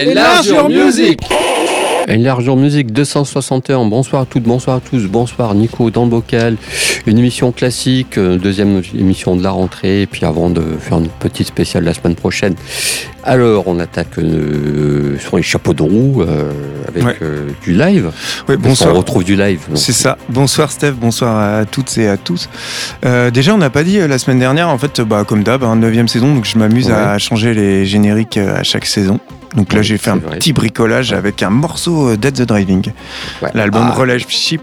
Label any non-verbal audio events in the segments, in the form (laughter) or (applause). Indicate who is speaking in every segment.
Speaker 1: Enlargeur Music
Speaker 2: Enlargeur Music 261, bonsoir à toutes, bonsoir à tous, bonsoir Nico dans le bocal, une émission classique, euh, deuxième émission de la rentrée, et puis avant de faire une petite spéciale la semaine prochaine. Alors on attaque euh, sur les chapeaux de roue euh, avec
Speaker 3: Ouais.
Speaker 2: euh, du live.
Speaker 3: Ouais, bonsoir.
Speaker 2: qu'on retrouve du live.
Speaker 3: C'est ça. Bonsoir Steph, bonsoir à toutes et à tous. Euh, déjà, on n'a pas dit euh, la semaine dernière, en fait, bah, comme d'hab, hein, 9 saison, donc je m'amuse à changer les génériques euh, à chaque saison. Donc là, j'ai fait un
Speaker 2: vrai.
Speaker 3: petit bricolage avec un morceau euh, Dead the Driving,
Speaker 2: Ouais.
Speaker 3: l'album
Speaker 2: Ah,
Speaker 3: Relationship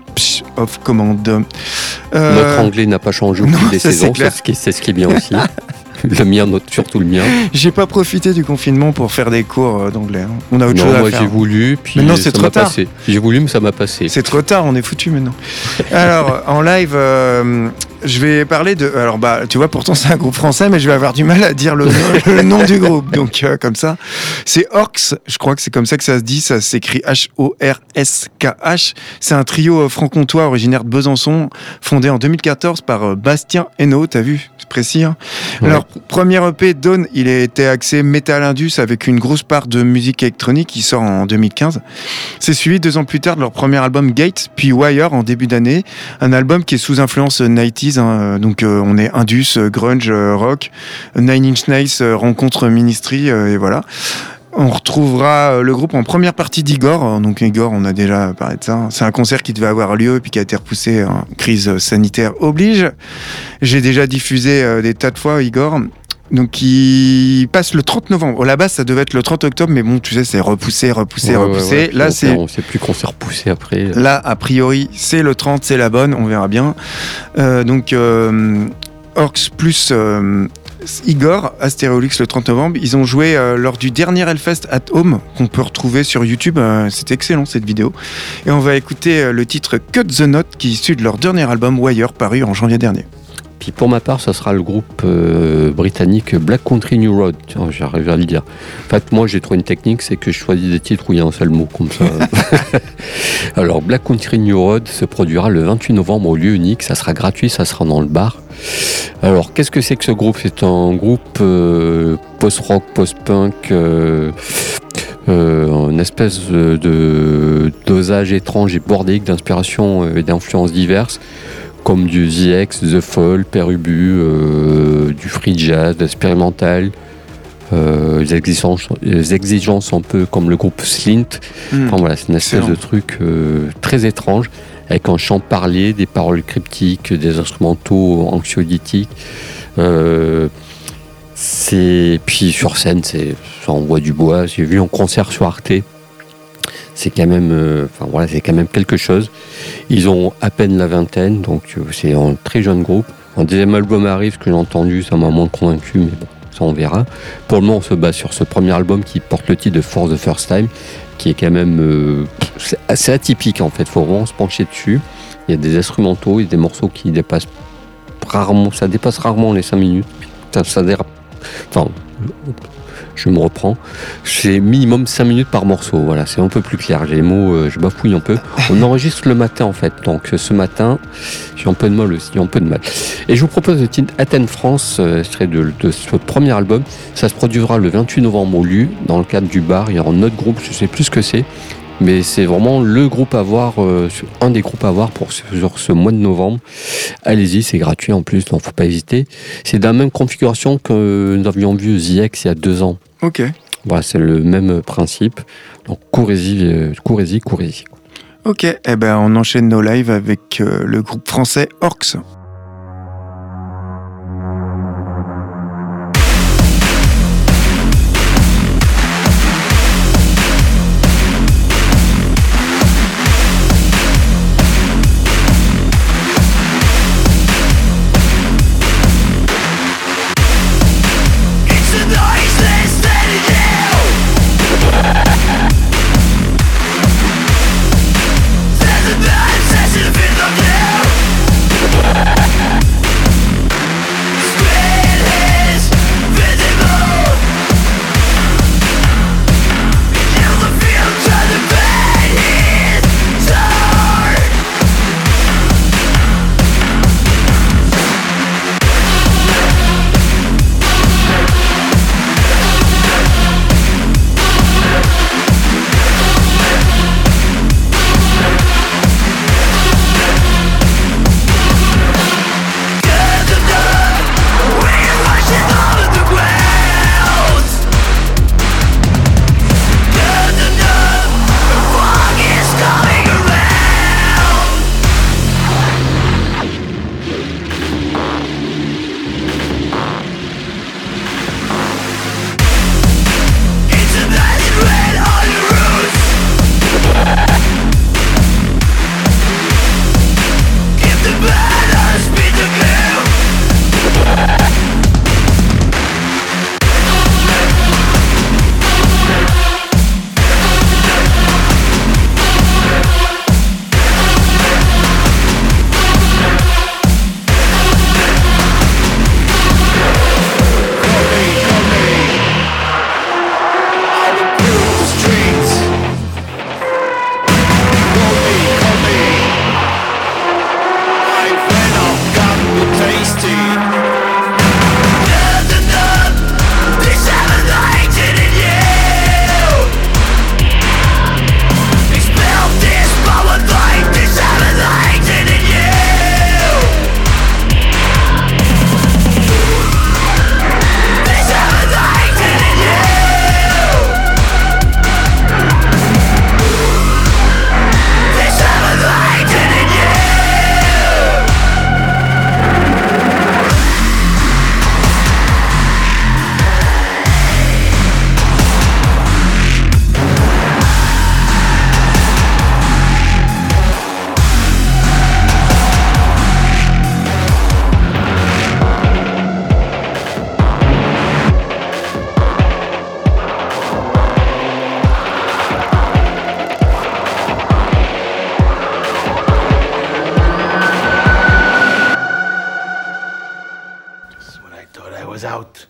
Speaker 3: of Command. Euh,
Speaker 2: Notre anglais n'a pas changé au (laughs) fil des saisons, c'est ce, qui- c'est ce qui est bien aussi. (laughs) le mien, notre- surtout le mien.
Speaker 3: J'ai pas profité du confinement pour faire des cours euh, d'anglais. hein. On a autre
Speaker 2: Non,
Speaker 3: chose à
Speaker 2: moi
Speaker 3: faire.
Speaker 2: j'ai voulu, puis
Speaker 3: Mais non, c'est trop tard.
Speaker 2: J'ai voulu, mais ça m'a passé.
Speaker 3: C'est trop tard, on est foutu maintenant. (laughs) Alors, en live, euh, je vais parler de. Alors, bah, tu vois, pourtant c'est un groupe français, mais je vais avoir du mal à dire le, nom- (laughs) le nom du groupe. Donc, euh, comme ça. C'est Orcs, je crois que c'est comme ça que ça se dit. Ça s'écrit H-O-R-S-K-H. C'est un trio euh, franc-comtois originaire de Besançon, fondé en 2014 par euh, Bastien Hainaut. T'as vu? C'est précis. hein?
Speaker 2: Ouais.
Speaker 3: Alors, premier EP, Dawn, il a été axé Metal Indus avec une grosse part de musique électronique qui sort en 2015. C'est suivi deux ans plus tard de leur premier album Gate, puis Wire en début d'année. Un album qui est sous influence 90s, hein, donc euh, on est Indus, euh, grunge, euh, rock. Nine Inch Nails euh, rencontre Ministry, euh, et voilà. On retrouvera euh, le groupe en première partie d'Igor. Donc Igor, on a déjà parlé de ça. C'est un concert qui devait avoir lieu puis qui a été repoussé. crise sanitaire oblige. J'ai déjà diffusé euh, des tas de fois Igor. Donc il passe le 30 novembre. À la base, ça devait être le 30 octobre, mais bon, tu sais, c'est repoussé, repoussé,
Speaker 2: Ouais,
Speaker 3: repoussé.
Speaker 2: ouais.
Speaker 3: Là, c'est
Speaker 2: On sait plus qu'on s'est repoussé après.
Speaker 3: Là, a priori, c'est le 30, c'est la bonne, on verra bien. Euh, donc, euh, Orcs plus euh, Igor, Astéréolix le 30 novembre, ils ont joué euh, lors du dernier Hellfest at Home, qu'on peut retrouver sur YouTube. Euh, c'est excellent cette vidéo. Et on va écouter euh, le titre Cut the Note, qui est issu de leur dernier album Wire, paru en janvier dernier.
Speaker 2: Puis pour ma part, ça sera le groupe euh, britannique Black Country New Road. Tiens, j'arrive à le dire. En fait, moi, j'ai trouvé une technique, c'est que je choisis des titres où il y a un seul mot, comme ça. (laughs) Alors, Black Country New Road se produira le 28 novembre au lieu unique. Ça sera gratuit, ça sera dans le bar. Alors, qu'est-ce que c'est que ce groupe? C'est un groupe euh, post-rock, post-punk, euh, euh, une espèce de dosage étrange et bordélique d'inspiration et d'influences diverses comme du ZX, The Fall, Perubu, euh, du free jazz, de l'expérimental, euh, les, exigences, les exigences un peu comme le groupe Slint. Enfin voilà, c'est une espèce
Speaker 3: Excellent.
Speaker 2: de truc euh, très étrange, avec un chant parlé, des paroles cryptiques, des instrumentaux anxiolytiques. Euh, c'est puis sur scène, c'est ça envoie du bois. J'ai vu en concert sur Arte. C'est quand même, euh, enfin voilà, c'est quand même quelque chose. Ils ont à peine la vingtaine, donc euh, c'est un très jeune groupe. Un deuxième album arrive, ce que j'ai entendu, ça m'a moins convaincu, mais bon, ça on verra. Pour le moment, on se base sur ce premier album qui porte le titre de For the First Time, qui est quand même euh, assez atypique en fait. Faut vraiment se pencher dessus. Il y a des instrumentaux, il y a des morceaux qui dépassent rarement, ça dépasse rarement les 5 minutes. Ça, dérape. Je me reprends. C'est minimum 5 minutes par morceau. Voilà, c'est un peu plus clair. J'ai les mots, euh, je bafouille un peu. On enregistre le matin en fait. Donc euh, ce matin, j'ai un peu de mal aussi, un peu de mal. Et je vous propose le titre Athènes France, euh, extrait de, de premier album. Ça se produira le 28 novembre au LU, dans le cadre du bar. Il y aura un autre groupe, je sais plus ce que c'est. Mais c'est vraiment le groupe à voir, euh, un des groupes à voir pour ce, ce mois de novembre. Allez-y, c'est gratuit en plus, donc faut pas hésiter. C'est dans la même configuration que nous avions vu ZX il y a deux ans.
Speaker 3: Ok.
Speaker 2: Voilà, c'est le même principe. Donc courez-y, euh, courez-y, courez-y.
Speaker 3: Ok, eh ben on enchaîne nos lives avec euh, le groupe français Orcs.
Speaker 1: Was out,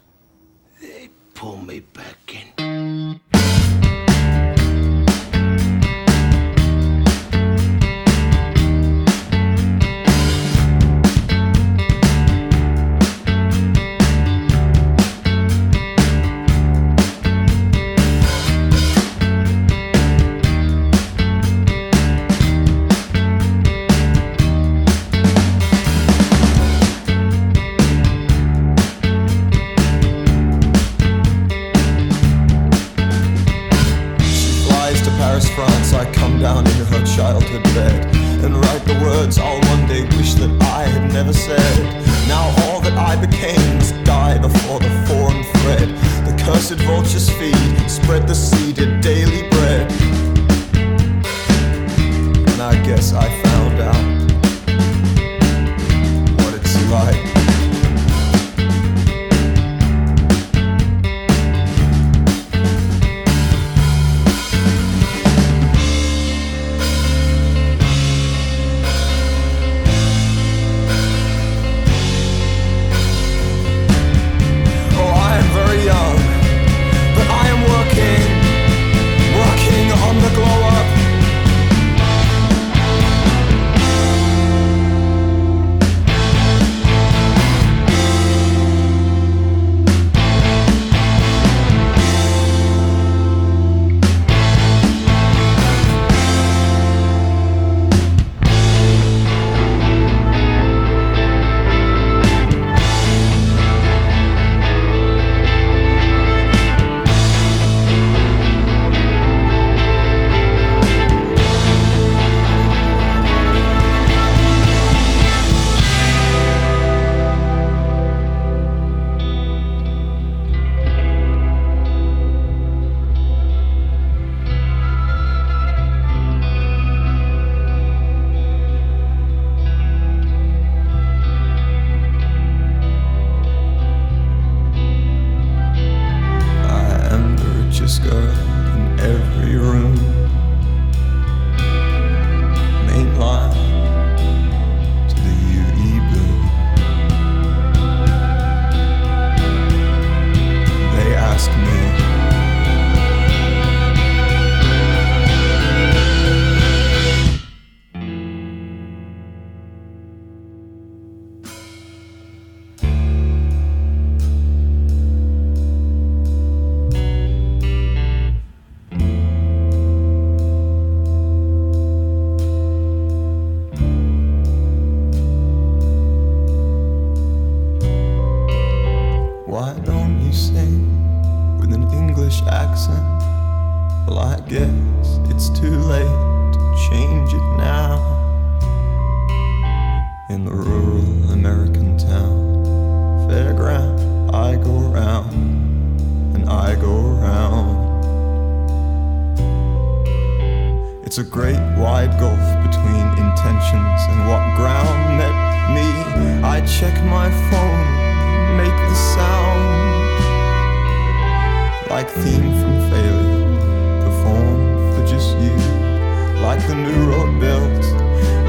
Speaker 4: road built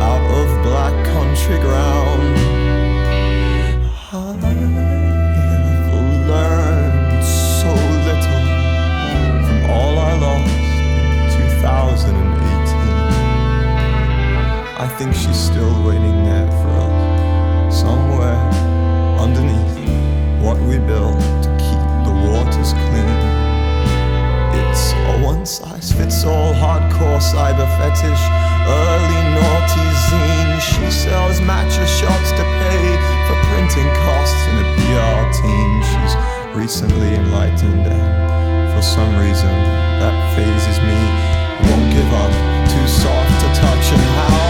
Speaker 4: out of black country ground. I have learned so little from all I lost in 2018. I think she's still waiting there for us, somewhere underneath what we built to keep the waters clean. It's a one size fits all hardcore cyber fetish, early naughty zine. She sells matcha shots to pay for printing costs in a PR team. She's recently enlightened, and for some reason that phases me. Won't give up, too soft to touch, and how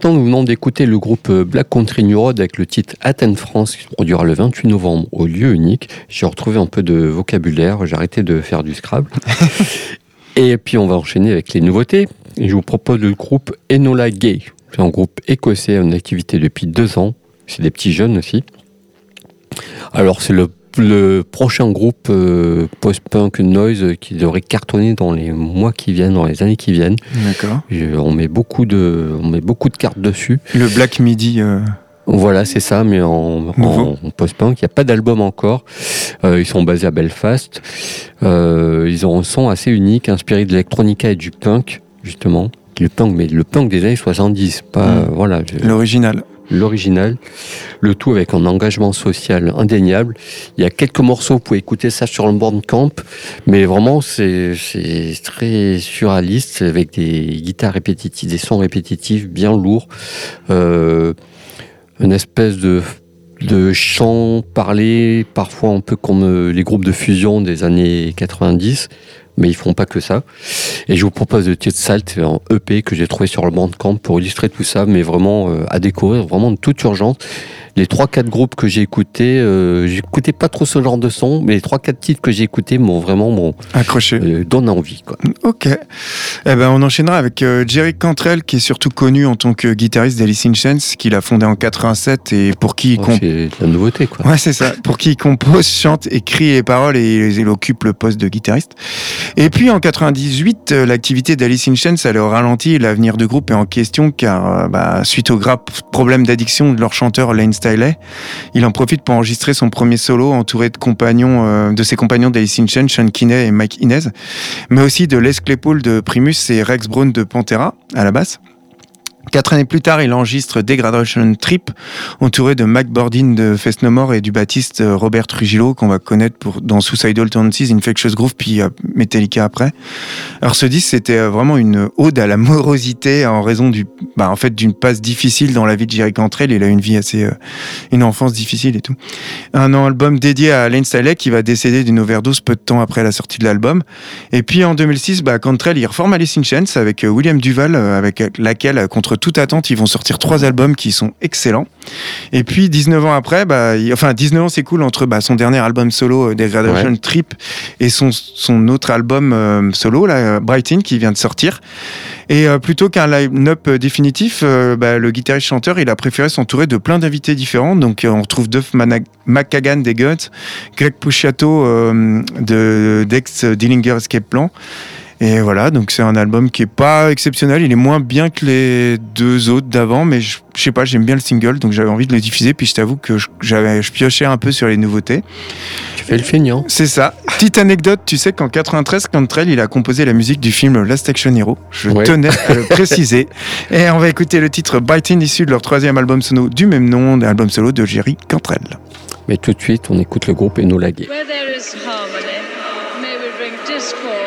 Speaker 2: l'instant, nous venons d'écouter le groupe euh, Black Country New Road avec le titre Athènes France qui se produira le 28 novembre au lieu unique. J'ai retrouvé un peu de vocabulaire, j'ai arrêté de faire du Scrabble. (laughs) Et puis on va enchaîner avec les nouveautés. Et je vous propose le groupe Enola Gay. C'est un groupe écossais en activité depuis deux ans. C'est des petits jeunes aussi. Alors c'est le, le prochain groupe euh, post-punk noise qui devrait cartonner dans les mois qui viennent, dans les années qui viennent.
Speaker 3: D'accord.
Speaker 2: On met beaucoup de, on met beaucoup de cartes dessus.
Speaker 3: Le Black Midi. euh,
Speaker 2: Voilà, c'est ça, mais en,
Speaker 3: Nouveau.
Speaker 2: en, en post-punk. Il n'y a pas d'album encore. Euh, ils sont basés à Belfast. Euh, ils ont un son assez unique, inspiré de l'électronica et du punk, justement. Le punk, mais le punk des années 70, pas,
Speaker 3: Mm.
Speaker 2: euh, voilà,
Speaker 3: L'original.
Speaker 2: L'original. Le tout avec un engagement social indéniable. Il y a quelques morceaux, vous pouvez écouter ça sur le Bandcamp, mais vraiment, c'est très surréaliste, avec des guitares répétitives, des sons répétitifs bien lourds. Euh, une espèce de, de chant parlé, parfois un peu comme euh, les groupes de fusion des années 90, mais ils font pas que ça. Et je vous propose le titre Salt, un EP que j'ai trouvé sur le Bandcamp pour illustrer tout ça, mais vraiment euh, à découvrir, vraiment de toute urgence. Les 3-4 groupes que j'ai écoutés, euh, j'écoutais pas trop ce genre de son, mais les 3-4 titres que j'ai écoutés m'ont vraiment m'ont,
Speaker 3: Accroché.
Speaker 2: euh, donné envie. Quoi.
Speaker 3: Ok. Eh ben, on enchaînera avec euh, Jerry Cantrell, qui est surtout connu en tant que guitariste d'Alice in Chains, qu'il a fondé en 87 et pour qui il
Speaker 2: Ouais,
Speaker 3: comp-
Speaker 2: c'est la nouveauté. Quoi.
Speaker 3: Ouais, c'est ça. Pour qui il compose, chante, écrit les paroles et il occupe le poste de guitariste. Et puis en 98, euh, l'activité d'Alice in Chains, elle au ralenti l'avenir du groupe est en question car, euh, bah, suite au grave problème d'addiction de leur chanteur Lane Stiley, il en profite pour enregistrer son premier solo entouré de compagnons, euh, de ses compagnons d'Alice in Chains, Sean Kinney et Mike Inez, mais aussi de Les Claypool de Primus et Rex Brown de Pantera à la basse. Quatre années plus tard, il enregistre Degradation Trip, entouré de Mac Bordin de Fest No More et du bassiste euh, Robert Trujillo, qu'on va connaître pour, dans Suicidal Tendencies, Infectious Groove, puis euh, Metallica après. Alors ce disque, c'était euh, vraiment une ode à la morosité en raison du, bah, en fait, d'une passe difficile dans la vie de Jerry Cantrell. Il a une vie assez, euh, une enfance difficile et tout. Un album dédié à Lane Staley qui va décéder d'une overdose peu de temps après la sortie de l'album. Et puis en 2006, bah, Cantrell, il reforme Alice in Chains avec William Duval, avec laquelle, contre toute attente, ils vont sortir trois albums qui sont excellents. Et puis 19 ans après, bah, il- enfin 19 ans s'écoulent entre bah, son dernier album solo, euh, Degradation Trip, et son, son autre album euh, solo, là, euh, Brighton, qui vient de sortir. Et euh, plutôt qu'un line-up définitif, euh, bah, le guitariste-chanteur, il a préféré s'entourer de plein d'invités différents. Donc on retrouve Duff McKagan des Guns, Greg Puciato de Dex Dillinger Escape Plan. Et voilà, donc c'est un album qui est pas exceptionnel. Il est moins bien que les deux autres d'avant, mais je, je sais pas, j'aime bien le single, donc j'avais envie de le diffuser. Puis je t'avoue que je- j'avais, je piochais un peu sur les nouveautés.
Speaker 2: Tu fais le feignant.
Speaker 3: C'est ça. Petite anecdote, tu sais qu'en 93, Cantrell, il a composé la musique du film Last Action Hero. Je
Speaker 2: Ouais.
Speaker 3: tenais à le (laughs) préciser. Et on va écouter le titre Biting, issu de leur troisième album solo du même nom, un album solo de Jerry Cantrell.
Speaker 2: Mais tout de suite, on écoute le groupe Enola Gay.
Speaker 5: Where there is harmony, may we bring discord.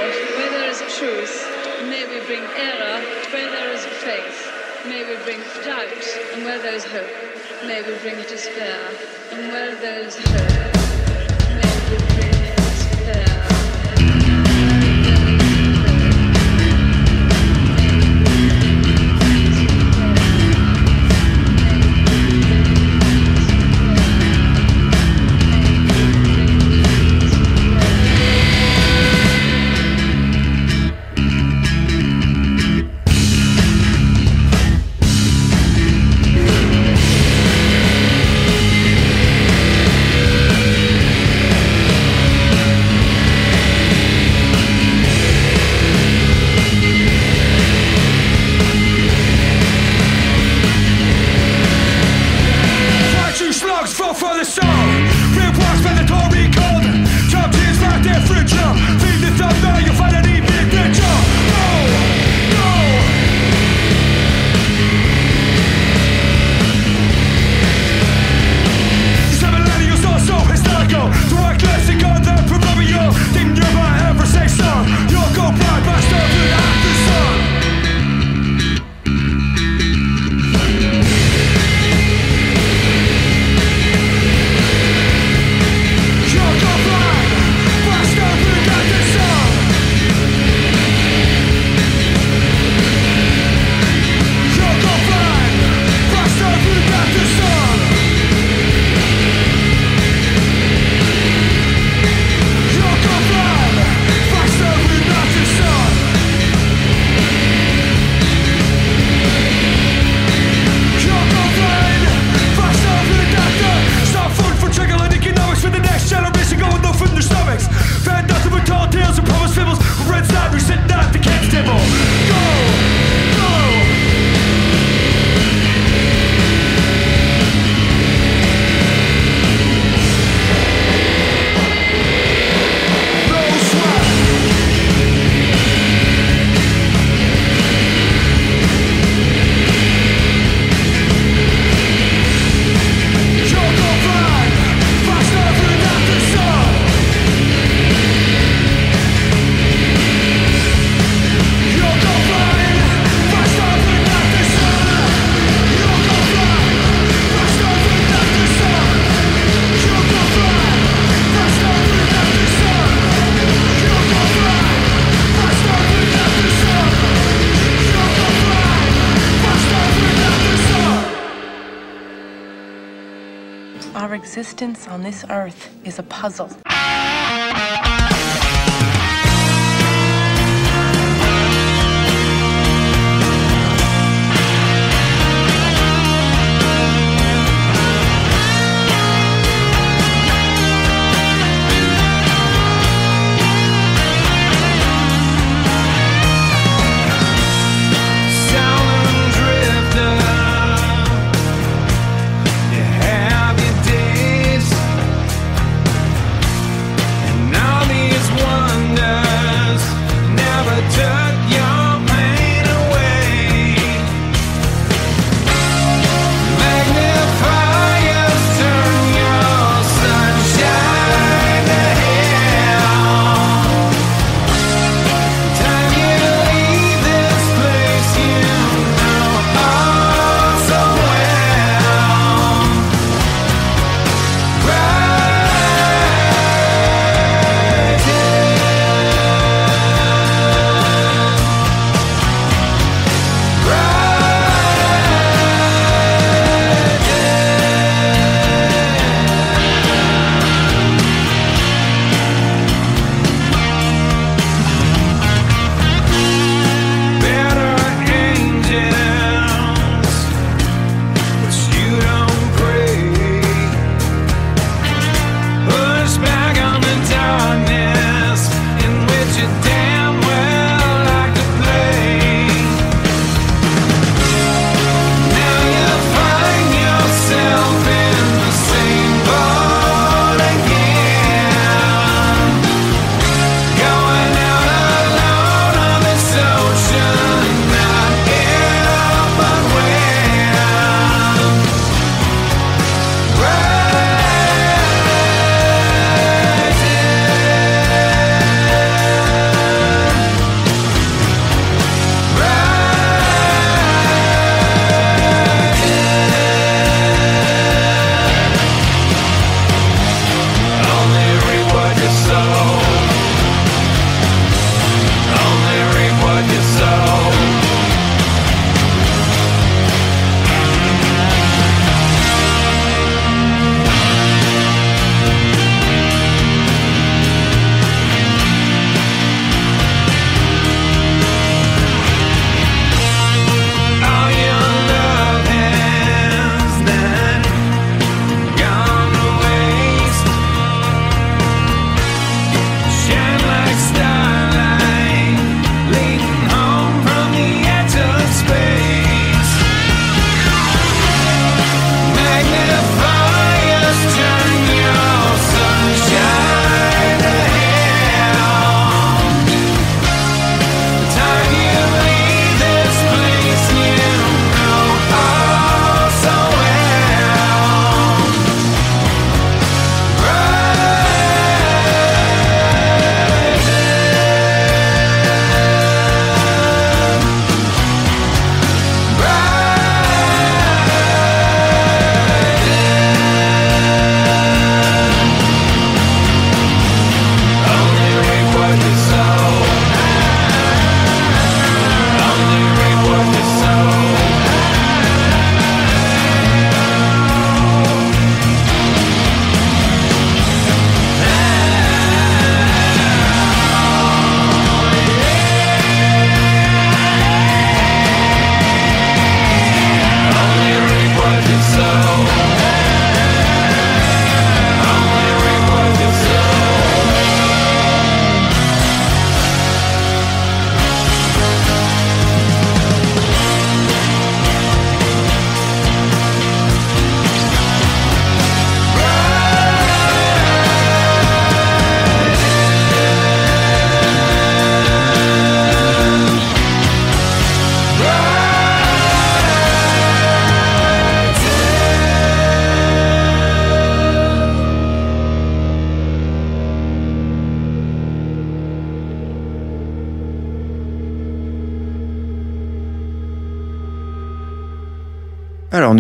Speaker 6: Puzzle.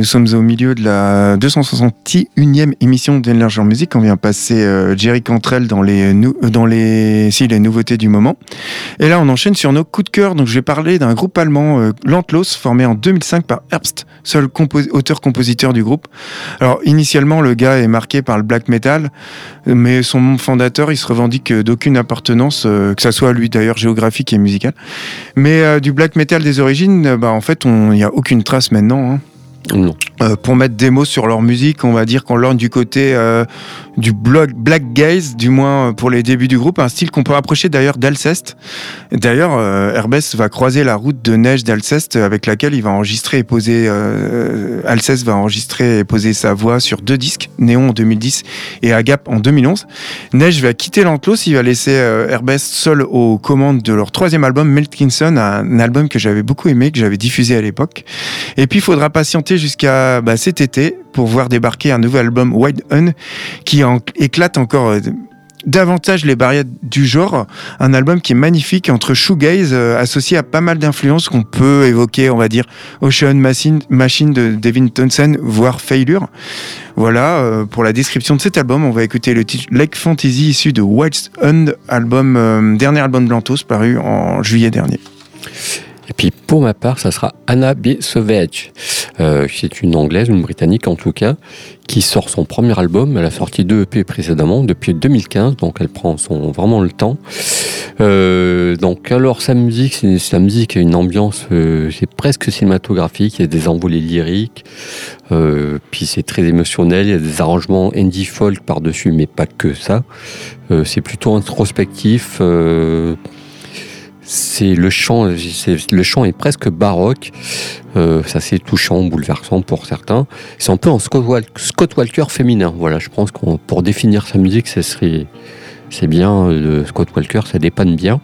Speaker 3: Nous sommes au milieu de la 261e émission d'Enlarge en musique. On vient passer euh, Jerry Cantrell dans les, euh, nouveautés du moment. Et là, on enchaîne sur nos coups de cœur. Donc, je vais parler d'un groupe allemand, euh, Lantlos, formé en 2005 par Herbst, seul compo- auteur-compositeur du groupe. Alors, initialement, le gars est marqué par le black metal, mais son fondateur, il se revendique d'aucune appartenance, euh, que ça soit lui d'ailleurs géographique et musicale. Mais euh, du black metal des origines, euh, bah, en fait, il n'y a aucune trace maintenant. hein. Euh, pour mettre des mots sur leur musique, on va dire qu'on lorgne du côté euh, du blog black gaze, du moins euh, pour les débuts du groupe, un style qu'on peut rapprocher d'ailleurs d'Alceste. D'ailleurs, Herbès va croiser la route de neige d'Alceste avec laquelle il va enregistrer et poser. Alceste va enregistrer et poser sa voix sur deux disques, Néon en 2010 et Agap en 2011. Neige va quitter l'Antlos, il va laisser Herbès seul aux commandes de leur troisième album, Meltkinson, un album que j'avais beaucoup aimé, que j'avais diffusé à l'époque. Et puis, il faudra patienter jusqu'à bah, cet été pour voir débarquer un nouvel album, White Un, qui éclate encore euh, davantage les barrières du genre. Un album qui est magnifique entre shoegaze, euh, associé à pas mal d'influences qu'on peut évoquer, on va dire, Ocean Machine, Machine de Devin Townsend, voire Failure. Voilà, euh, pour la description de cet album, on va écouter le titre Lake Fantasy issu de White Un, album, dernier album de Lantos paru en juillet dernier.
Speaker 2: Et puis pour ma part, ça sera Anna B. Savage. Euh, c'est une anglaise, une britannique en tout cas, qui sort son premier album. Elle a sorti deux EP précédemment, depuis 2015, donc elle prend son, vraiment le temps. Euh, donc alors sa musique, c'est sa musique a une ambiance, euh, c'est presque cinématographique. Il y a des envolées lyriques, euh, puis c'est très émotionnel. Il y a des arrangements indie folk par dessus, mais pas que ça. Euh, c'est plutôt introspectif. Euh, c'est le chant, le chant est presque baroque. Euh, ça c'est touchant, bouleversant pour certains. C'est un peu en Scott, Wal- Scott Walker féminin. Voilà, je pense qu'on pour définir sa musique, ce serait c'est bien le Scott Walker, ça dépanne bien.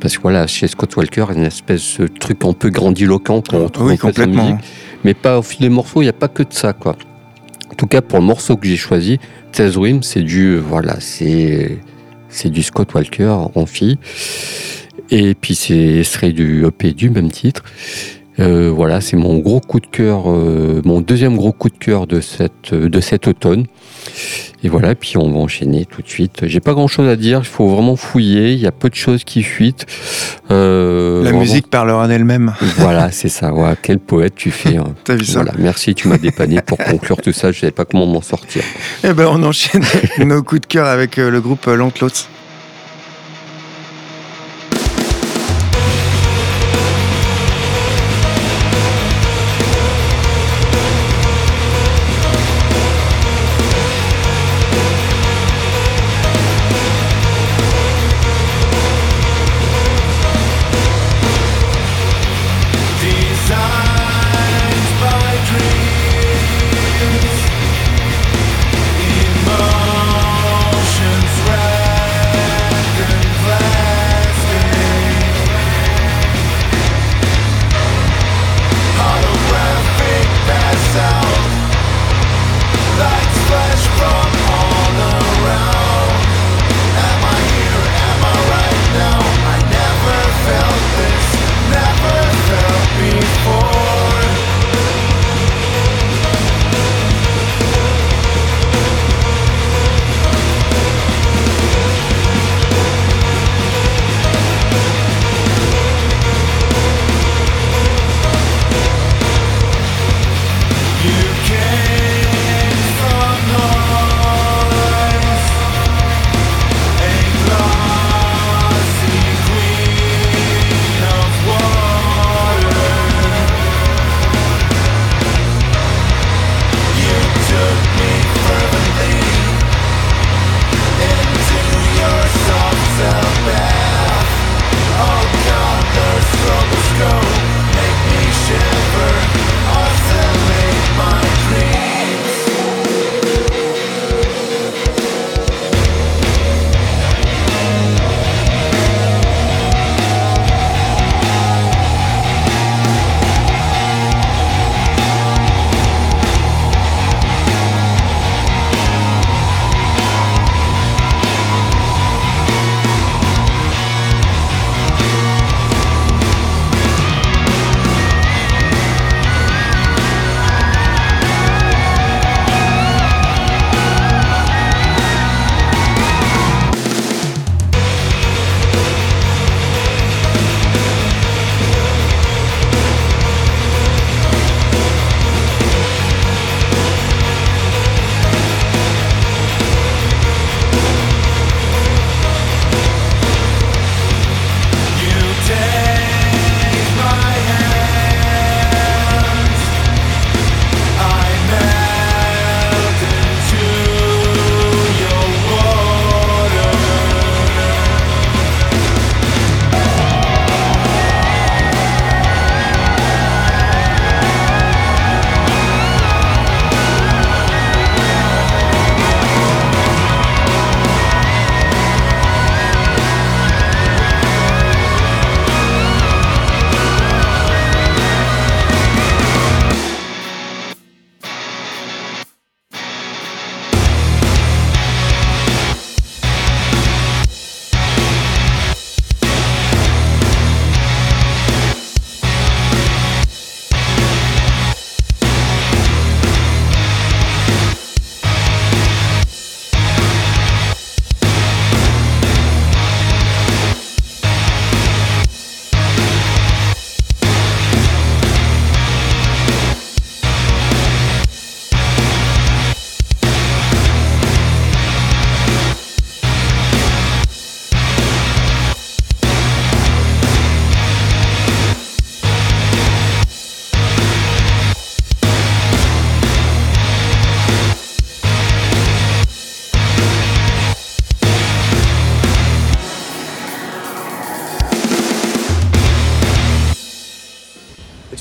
Speaker 2: Parce que voilà, chez Scott Walker, il y a une espèce de truc un peu grandiloquent qu'on retrouve
Speaker 3: Oui, complètement.
Speaker 2: musique. Mais pas au fil des morceaux, il n'y a pas que de ça, quoi. En tout cas, pour le morceau que j'ai choisi, Tess Rim, c'est du, voilà, c'est, c'est du Scott Walker en fille. Et puis c'est serait du EP du même titre. Euh, voilà, c'est mon gros coup de cœur, euh, mon deuxième gros coup de cœur de cette de cet automne. Et voilà, puis on va enchaîner tout de suite. J'ai pas grand chose à dire, il faut vraiment fouiller. Il y a peu de choses qui fuitent. Euh,
Speaker 3: La
Speaker 2: vraiment-
Speaker 3: musique parlera d'elle-même.
Speaker 2: Voilà, (laughs) c'est ça. Ouais, quel poète tu fais. hein.
Speaker 3: T'as vu ça
Speaker 2: Voilà, merci, tu m'as dépanné pour conclure tout ça. Je savais pas comment m'en sortir.
Speaker 3: Eh ben, on enchaîne (laughs) nos coups de cœur avec euh, le groupe euh,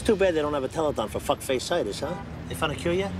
Speaker 7: say they don't have a telethon for fuckface-itis, huh? They found a cure yet?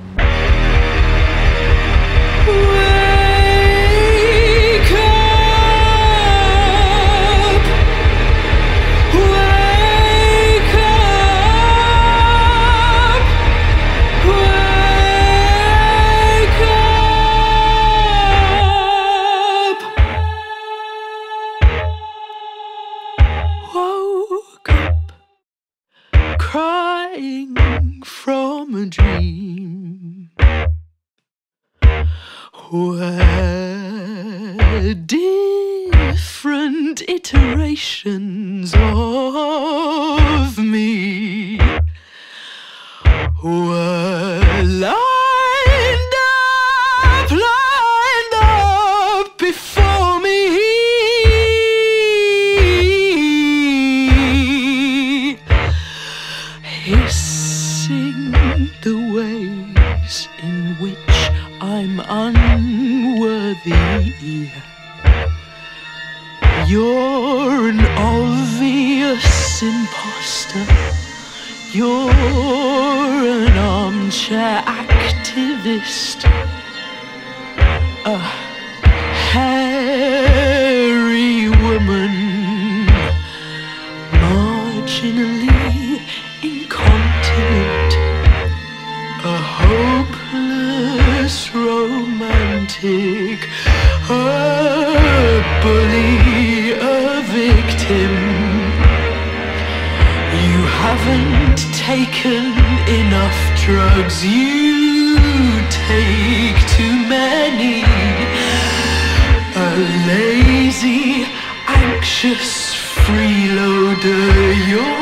Speaker 2: de your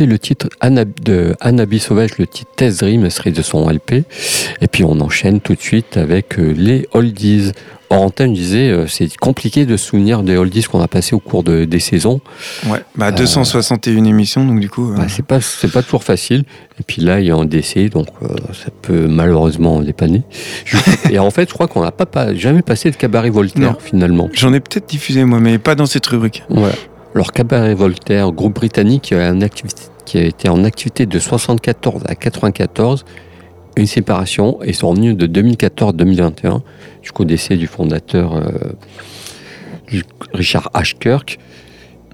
Speaker 2: le titre Anna- de Anabi Sauvage, le titre Test Dream, serait de son LP. Et puis on enchaîne tout de suite avec euh, les oldies. Orantin disait, euh, c'est compliqué de se souvenir des oldies qu'on a passés au cours de- des saisons.
Speaker 3: Ouais, bah 261 émissions, donc du coup. euh,
Speaker 2: Bah, c'est pas c'est pas toujours facile. Et puis là, il y a un décès, donc euh, ça peut malheureusement dépanner. Je- (laughs) Et en fait, je crois qu'on n'a pas, pas jamais passé de cabaret Voltaire
Speaker 3: Non.
Speaker 2: finalement.
Speaker 3: J'en ai peut-être diffusé moi, mais pas dans cette rubrique.
Speaker 2: Voilà. Alors Cabaret Voltaire, groupe britannique qui a, été en activité de 74 à 94, une séparation et sont revenus de 2014-2021 jusqu'au décès du fondateur euh, Richard Ashkirk.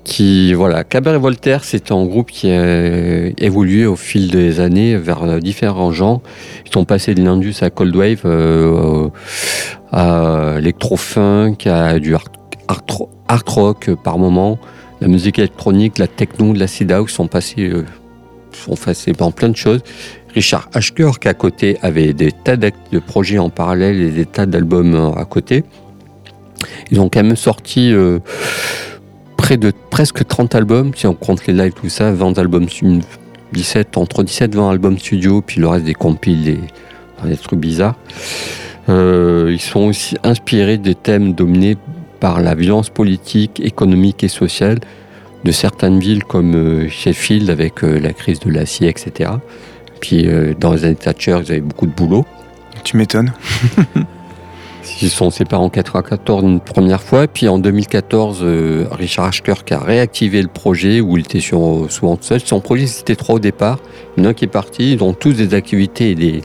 Speaker 2: Qui Cabaret Voltaire, c'est un groupe qui a évolué au fil des années vers euh, différents genres. Ils sont passés de l'Indus à Cold Wave, euh, à electro-funk, à du art, art, art rock euh, par moment, la musique électronique, la techno, la house sont passés, euh, sont passés dans plein de choses. Richard Ashkirk à côté avait des tas de projets en parallèle et des tas d'albums euh, à côté. Ils ont quand même sorti euh, près de presque 30 albums, si on compte les lives, tout ça, 20 albums, stu- 17, entre 17 et 20 albums studio, puis le reste des compiles, des, des trucs bizarres. Ils sont aussi inspirés des thèmes dominés par la violence politique, économique et sociale de certaines villes comme euh, Sheffield avec euh, la crise de l'acier, etc. Puis euh, dans les années Thatcher, ils avaient beaucoup de boulot.
Speaker 3: Tu m'étonnes. (laughs)
Speaker 2: Ils sont séparés en 94 une première fois, puis en 2014, euh, Richard Ashkirk a réactivé le projet où il était sur, souvent seul. Son projet, c'était trois au départ. Il y en a un qui est parti. Ils ont tous des activités et des,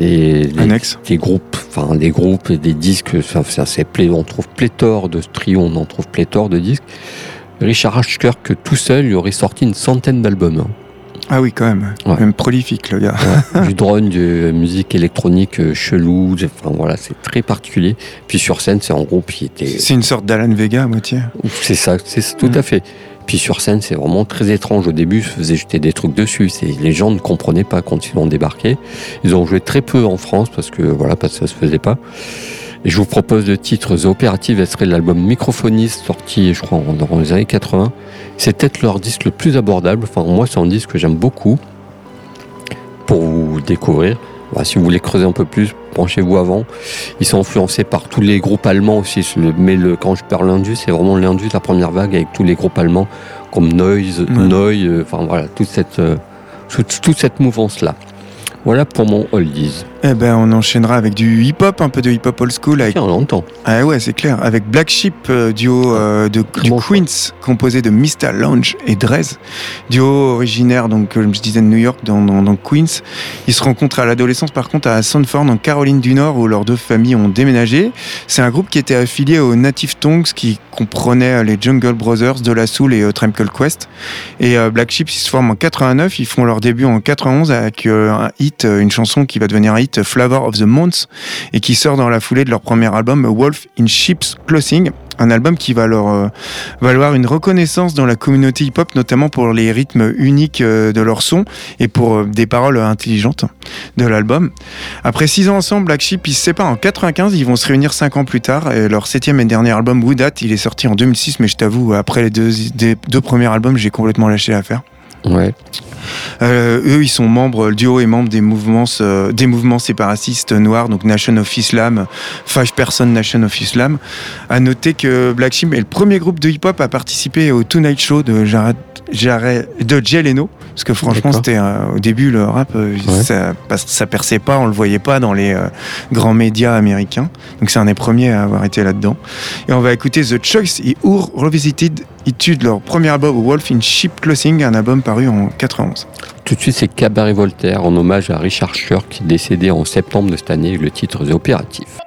Speaker 8: des,
Speaker 3: Annexe.
Speaker 8: des groupes, enfin des groupes et des disques. Ça, ça, c'est on trouve pléthore de ce trio, on en trouve pléthore de disques. Richard Ashkirk tout seul, il aurait sorti une centaine d'albums. hein.
Speaker 3: Ah oui, quand même.
Speaker 8: Ouais.
Speaker 3: Même prolifique, le gars. (laughs)
Speaker 8: du drone, de musique électronique euh, chelou, enfin voilà, c'est très particulier. Puis sur scène, c'est en groupe, il était.
Speaker 3: C'est une sorte d'Alan Vega à moitié.
Speaker 8: C'est ça, c'est tout
Speaker 3: Mm.
Speaker 8: à fait. Puis sur scène, c'est vraiment très étrange. Au début, je faisais jeter des trucs dessus. Les gens ne comprenaient pas quand ils ont débarqué. Ils ont joué très peu en France parce que voilà, parce que ça se faisait pas. Et je vous propose le titre The Operative, elle serait l'album Microphoniste sorti, je crois, dans les années 80. C'est peut-être leur disque le plus abordable. Enfin, moi, c'est un disque que j'aime beaucoup pour vous découvrir. Voilà, si vous voulez creuser un peu plus, branchez-vous avant. Ils sont influencés par tous les groupes allemands aussi. Mais le, quand je parle l'Indus, c'est vraiment l'Indus, la première vague avec tous les groupes allemands comme Noise,
Speaker 3: Ouais.
Speaker 8: Euh, enfin voilà, toute cette, euh, toute, toute cette mouvance-là. Voilà pour mon oldies.
Speaker 3: Eh ben, on enchaînera avec du hip-hop, un peu de hip-hop old school. Avec...
Speaker 8: Tiens, on l'entend.
Speaker 3: Ah ouais, c'est clair. Avec Black Sheep, euh, duo euh, de, du
Speaker 8: Comment
Speaker 3: Queens, composé de Mr. Lounge et Drez. Duo originaire, donc, comme je disais, de New York, dans, dans, dans Queens. Ils se rencontrent à l'adolescence, par contre, à Sanford, en Caroline du Nord, où leurs deux familles ont déménagé. C'est un groupe qui était affilié aux Native Tongues, qui comprenait euh, les Jungle Brothers, De La Soul et euh, Trample Quest. Et Black Sheep, ils se forment en 89. Ils font leur début en 91 avec un hit, une chanson qui va devenir un hit, Flavor of the Month, et qui sort dans la foulée de leur premier album, Wolf in Sheep's Clothing. Un album qui va leur euh, valoir une reconnaissance dans la communauté hip-hop, notamment pour les rythmes uniques euh, de leur son et pour euh, des paroles intelligentes de l'album. Après six ans ensemble, Black Sheep, ils se séparent en 95, ils vont se réunir cinq ans plus tard. Et leur septième et dernier album, Woodat, il est sorti en 2006, mais je t'avoue, après les deux, deux premiers albums, j'ai complètement lâché l'affaire.
Speaker 8: Ouais.
Speaker 3: Euh, eux, ils sont membres, le duo est membre des mouvements, euh, des mouvements séparatistes noirs, donc Nation of Islam, Five Person Nation of Islam. À noter que Black Sheep est le premier groupe de hip-hop à participer au Tonight Show de Jared, Jared- de Jay Leno, parce que franchement, c'était euh, au début le rap, euh,
Speaker 8: Ouais.
Speaker 3: ça, ça perçait pas, on le voyait pas dans les grands médias américains. Donc c'est un des premiers à avoir été là-dedans. Et on va écouter The Choice et Our Revisited, de leur premier album Wolf in Sheep Clothing, un album paru en 91.
Speaker 8: Tout de suite, c'est Cabaret Voltaire en hommage à Richard Schur qui est décédé en septembre de cette année, le titre The Operative.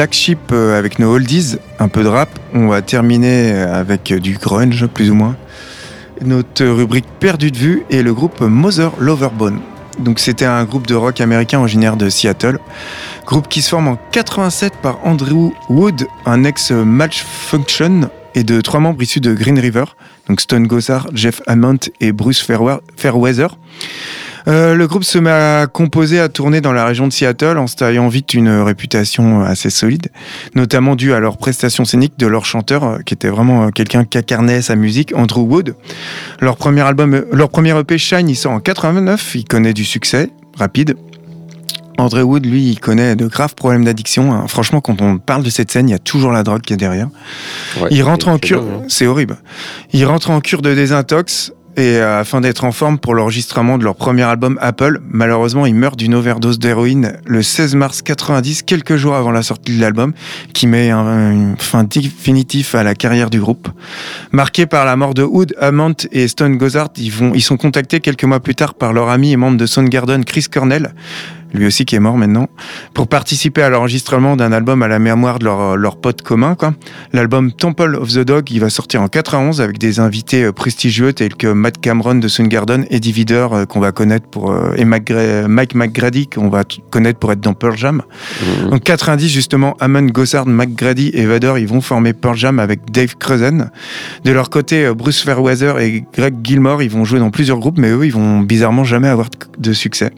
Speaker 3: Black Sheep euh, avec nos oldies, un peu de rap. On va terminer euh, avec du grunge, plus ou moins. Notre rubrique perdue de vue est le groupe Mother Loverbone. Donc c'était un groupe de rock américain originaire de Seattle. Groupe qui se forme en 87 par Andrew Wood, un ex Match Function, et de trois membres issus de Green River, donc Stone Gossard, Jeff Hammond et Bruce Fairweather. Euh, le groupe se met à composer, à tourner dans la région de Seattle en se taillant vite une réputation euh, assez solide, notamment due à leur prestation scénique de leur chanteur, euh, qui était vraiment quelqu'un qui incarnait sa musique, Andrew Wood. Leur premier album, leur premier EP Shine, il sort en 89, il connaît du succès rapide. André Wood, lui, il connaît de graves problèmes d'addiction. Hein. Franchement, quand on parle de cette scène, il y a toujours la drogue qui est derrière. Il rentre en cure, c'est horrible. Il rentre en cure de désintox et euh, afin d'être en forme pour l'enregistrement de leur premier album Apple. Malheureusement, il meurt d'une overdose d'héroïne le 16 mars 90, quelques jours avant la sortie de l'album, qui met un- fin définitive à la carrière du groupe. Marqué par la mort de Wood, Hammond et Stone Gossard, ils, vont, ils sont contactés quelques mois plus tard par leur ami et membre de Soundgarden, Chris Cornell, lui aussi qui est mort maintenant, pour participer à l'enregistrement d'un album à la mémoire de leur, leur pote commun. quoi. L'album Temple of the Dog, il va sortir en 91 avec des invités euh, prestigieux tels que Matt Cameron de Soundgarden, Eddie Vedder euh, qu'on va connaître pour euh, et McGra- Mike McGrady qu'on va connaître pour être dans Pearl Jam. En 90 justement, Hammond, Gossard, McGrady et Vedder, ils vont former Pearl Jam avec Dave Cruzen. De leur côté, Bruce Fairweather et Greg Gilmore, ils vont jouer dans plusieurs groupes, mais eux, ils vont bizarrement jamais avoir de succès.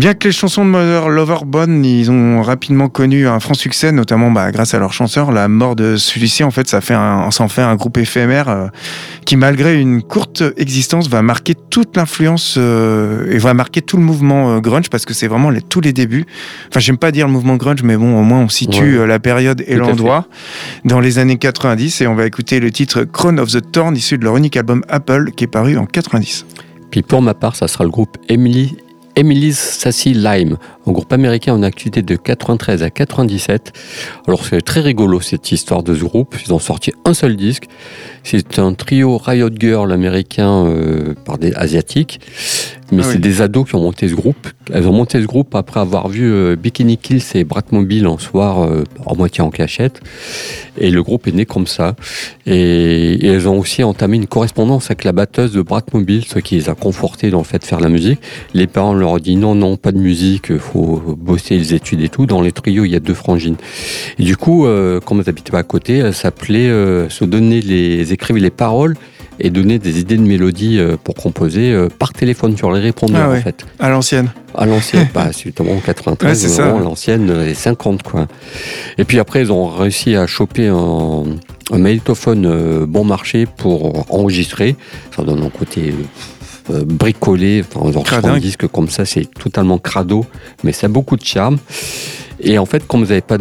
Speaker 3: Bien que les chansons de Mother Loverborn, ils ont rapidement connu un franc succès, notamment bah, grâce à leur chanteur. La mort de celui-ci, en fait, ça fait un, s'en fait un groupe éphémère euh, qui, malgré une courte existence, va marquer toute l'influence euh, et va marquer tout le mouvement euh, grunge parce que c'est vraiment les, tous les débuts. Enfin, j'aime pas dire le mouvement grunge, mais bon, au moins on situe
Speaker 2: Ouais.
Speaker 3: la période et l'endroit dans les années 90 et on va écouter le titre Crown of the Thorn issu de leur unique album Apple qui est paru en 90.
Speaker 2: Puis pour ma part, ça sera le groupe Emily, Emily's Sassy Lime, un groupe américain en activité de 93 à 97. Alors c'est très rigolo cette histoire de ce groupe. Ils ont sorti un seul disque. C'est un trio Riot Girl américain euh, par des asiatiques. Mais
Speaker 3: Ah
Speaker 2: c'est
Speaker 3: oui.
Speaker 2: des ados qui ont monté ce groupe. Elles ont monté ce groupe après avoir vu euh, Bikini Kills et Bratmobile en soir, euh, en moitié en cachette. Et le groupe est né comme ça. Et, et elles ont aussi entamé une correspondance avec la batteuse de Bratmobile, ce qui les a confortés dans le fait de faire la musique. Les parents leur ont dit non, non, pas de musique, faut bosser les études et tout. Dans les trios, il y a deux frangines. Et du coup, euh, comme elles habitaient pas à côté, elles s'appelaient, euh, se donnaient les, écrivaient les paroles et donnaient des idées de mélodies euh, pour composer euh, par téléphone sur les répondeurs
Speaker 3: Ah ouais.
Speaker 2: en fait.
Speaker 3: À l'ancienne.
Speaker 2: À l'ancienne, (laughs) pas justement en 93,
Speaker 3: Ouais, c'est ça,
Speaker 2: vraiment à l'ancienne, euh, les 50 quoi. Et puis après, ils ont réussi à choper un, un magnétophone euh, bon marché pour enregistrer. Ça donne un côté euh, bricolé, enfin, un disque comme ça, c'est totalement crado, mais ça a beaucoup de charme. Et en fait, comme vous n'avez pas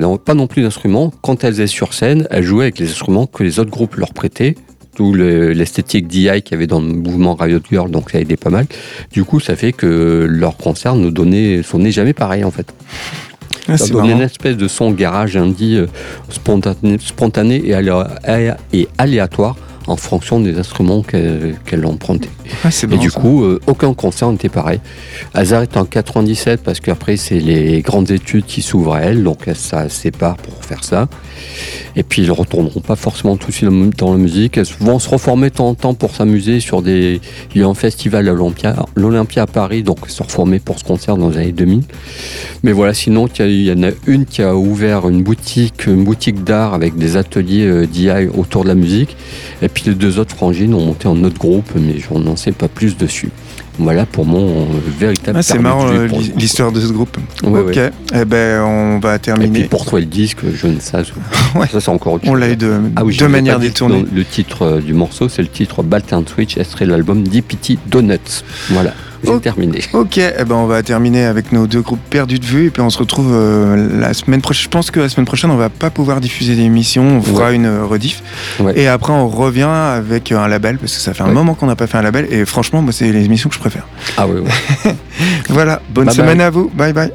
Speaker 2: n'ont pas non plus d'instruments, quand elles étaient sur scène, elles jouaient avec les instruments que les autres groupes leur prêtaient. Le- l'esthétique DI qu'il y avait dans le mouvement Riot Girl, donc ça aidait pas mal. Du coup, ça fait que leurs concerts ne donnaient, sonnaient jamais pareil en fait.
Speaker 3: Ah,
Speaker 2: ça
Speaker 3: c'est
Speaker 2: donnait
Speaker 3: marrant.
Speaker 2: une espèce de son garage indie euh, spontané, spontané et, alé- et aléatoire en fonction des instruments qu'elle qu'elle empruntait.
Speaker 3: Ah,
Speaker 2: Et
Speaker 3: marrant,
Speaker 2: du
Speaker 3: ça.
Speaker 2: coup, euh, aucun concert n'était pareil. Elles arrêtent en 97 parce qu'après, c'est les grandes études qui s'ouvrent à elles, donc elles se séparent pour faire ça. Et puis, ils ne retourneront pas forcément tout de suite dans la musique. Elles vont se reformer de temps en temps pour s'amuser sur des. Il y a un festival à l'Olympia, à Paris, donc elles se reformer pour ce concert dans les années 2000. Mais voilà, sinon, il y en a une qui a ouvert une boutique, une boutique d'art avec des ateliers euh, DI autour de la musique. Et puis les deux autres frangines ont monté un autre groupe, mais je n'en sais pas plus dessus. Voilà pour mon euh, véritable.
Speaker 3: Ah, c'est marrant euh, l'histoire de ce groupe.
Speaker 2: Ouais,
Speaker 3: ok,
Speaker 2: ouais.
Speaker 3: eh ben on va
Speaker 2: Et
Speaker 3: terminer.
Speaker 2: puis pour toi le disque, je ne sais (laughs)
Speaker 3: Ouais.
Speaker 2: Ça c'est encore autre
Speaker 3: On l'a eu de,
Speaker 2: Ah oui,
Speaker 3: de manière détournée.
Speaker 2: Le titre du morceau, c'est le titre Baltan Switch, et serait l'album Deepity Donuts. Voilà, j'ai
Speaker 3: Ok.
Speaker 2: terminé.
Speaker 3: Ok, eh ben on va terminer avec nos deux groupes perdus de vue et puis on se retrouve euh, la semaine prochaine. Je pense que la semaine prochaine on va pas pouvoir diffuser d'émission, on fera une euh, rediff
Speaker 2: Ouais.
Speaker 3: et après on revient avec euh, un label parce que ça fait un
Speaker 2: Ouais.
Speaker 3: moment qu'on n'a pas fait un label et franchement moi c'est les émissions que je préfère.
Speaker 2: Ah oui, ouais. (laughs)
Speaker 3: Voilà, bonne
Speaker 2: Bye
Speaker 3: semaine
Speaker 2: bye.
Speaker 3: à vous, bye bye.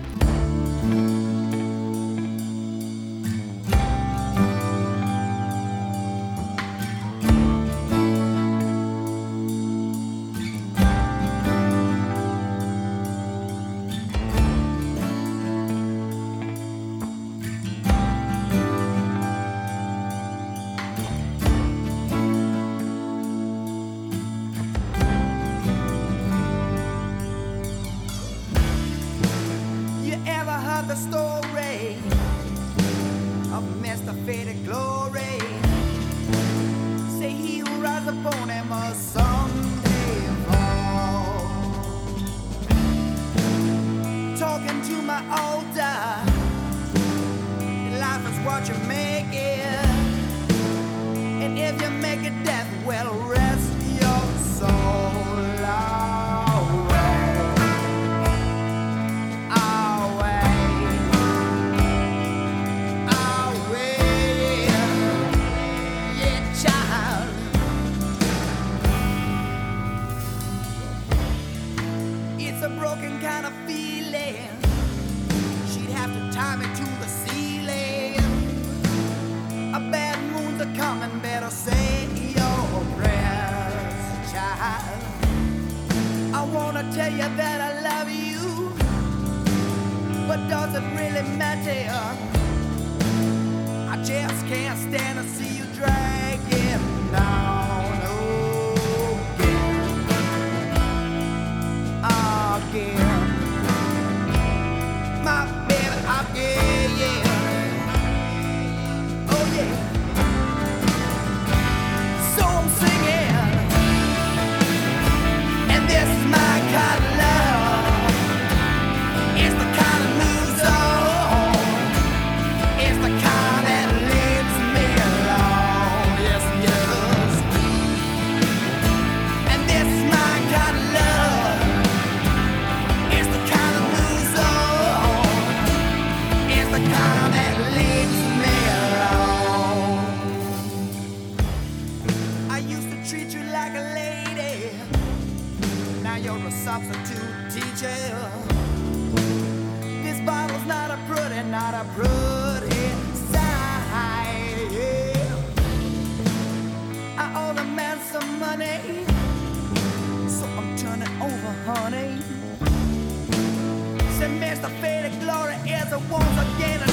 Speaker 9: broken kind of feeling. She'd have to tie me to the ceiling. A bad moon's a coming, better say your prayers, child. I wanna tell you that I love you, but does it really matter? I just can't stand to see you drag. not a put inside. I owe the man some money, so I'm turning over, honey. Said, Mr. Faded Glory is the once again.